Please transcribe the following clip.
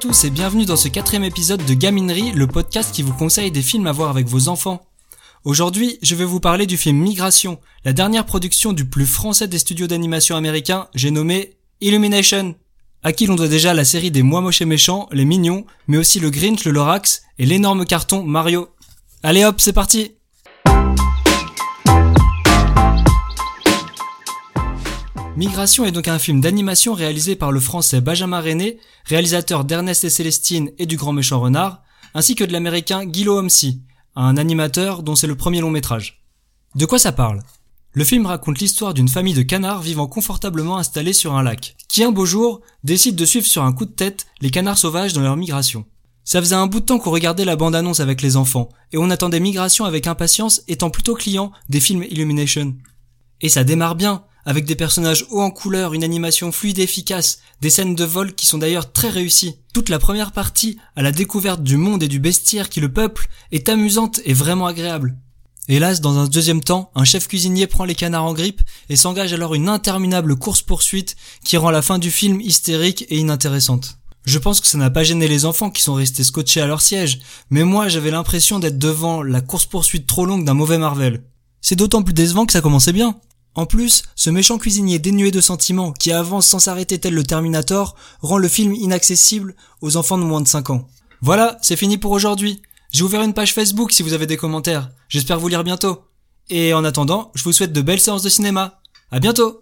tous et bienvenue dans ce quatrième épisode de Gaminerie, le podcast qui vous conseille des films à voir avec vos enfants. Aujourd'hui, je vais vous parler du film Migration, la dernière production du plus français des studios d'animation américains, j'ai nommé Illumination, à qui l'on doit déjà la série des Moi Moches et Méchants, Les Mignons, mais aussi le Grinch, le Lorax et l'énorme carton Mario. Allez hop, c'est parti Migration est donc un film d'animation réalisé par le français Benjamin René, réalisateur d'Ernest et Célestine et du Grand Méchant Renard, ainsi que de l'américain Gilo Homsi, un animateur dont c'est le premier long métrage. De quoi ça parle? Le film raconte l'histoire d'une famille de canards vivant confortablement installés sur un lac, qui un beau jour décide de suivre sur un coup de tête les canards sauvages dans leur migration. Ça faisait un bout de temps qu'on regardait la bande-annonce avec les enfants, et on attendait Migration avec impatience étant plutôt client des films Illumination. Et ça démarre bien, avec des personnages hauts en couleur, une animation fluide et efficace, des scènes de vol qui sont d'ailleurs très réussies. Toute la première partie, à la découverte du monde et du bestiaire qui le peuple, est amusante et vraiment agréable. Hélas, dans un deuxième temps, un chef cuisinier prend les canards en grippe et s'engage alors une interminable course-poursuite qui rend la fin du film hystérique et inintéressante. Je pense que ça n'a pas gêné les enfants qui sont restés scotchés à leur siège, mais moi j'avais l'impression d'être devant la course-poursuite trop longue d'un mauvais Marvel. C'est d'autant plus décevant que ça commençait bien. En plus, ce méchant cuisinier dénué de sentiments qui avance sans s'arrêter tel le Terminator rend le film inaccessible aux enfants de moins de 5 ans. Voilà, c'est fini pour aujourd'hui. J'ai ouvert une page Facebook si vous avez des commentaires. J'espère vous lire bientôt. Et en attendant, je vous souhaite de belles séances de cinéma. À bientôt!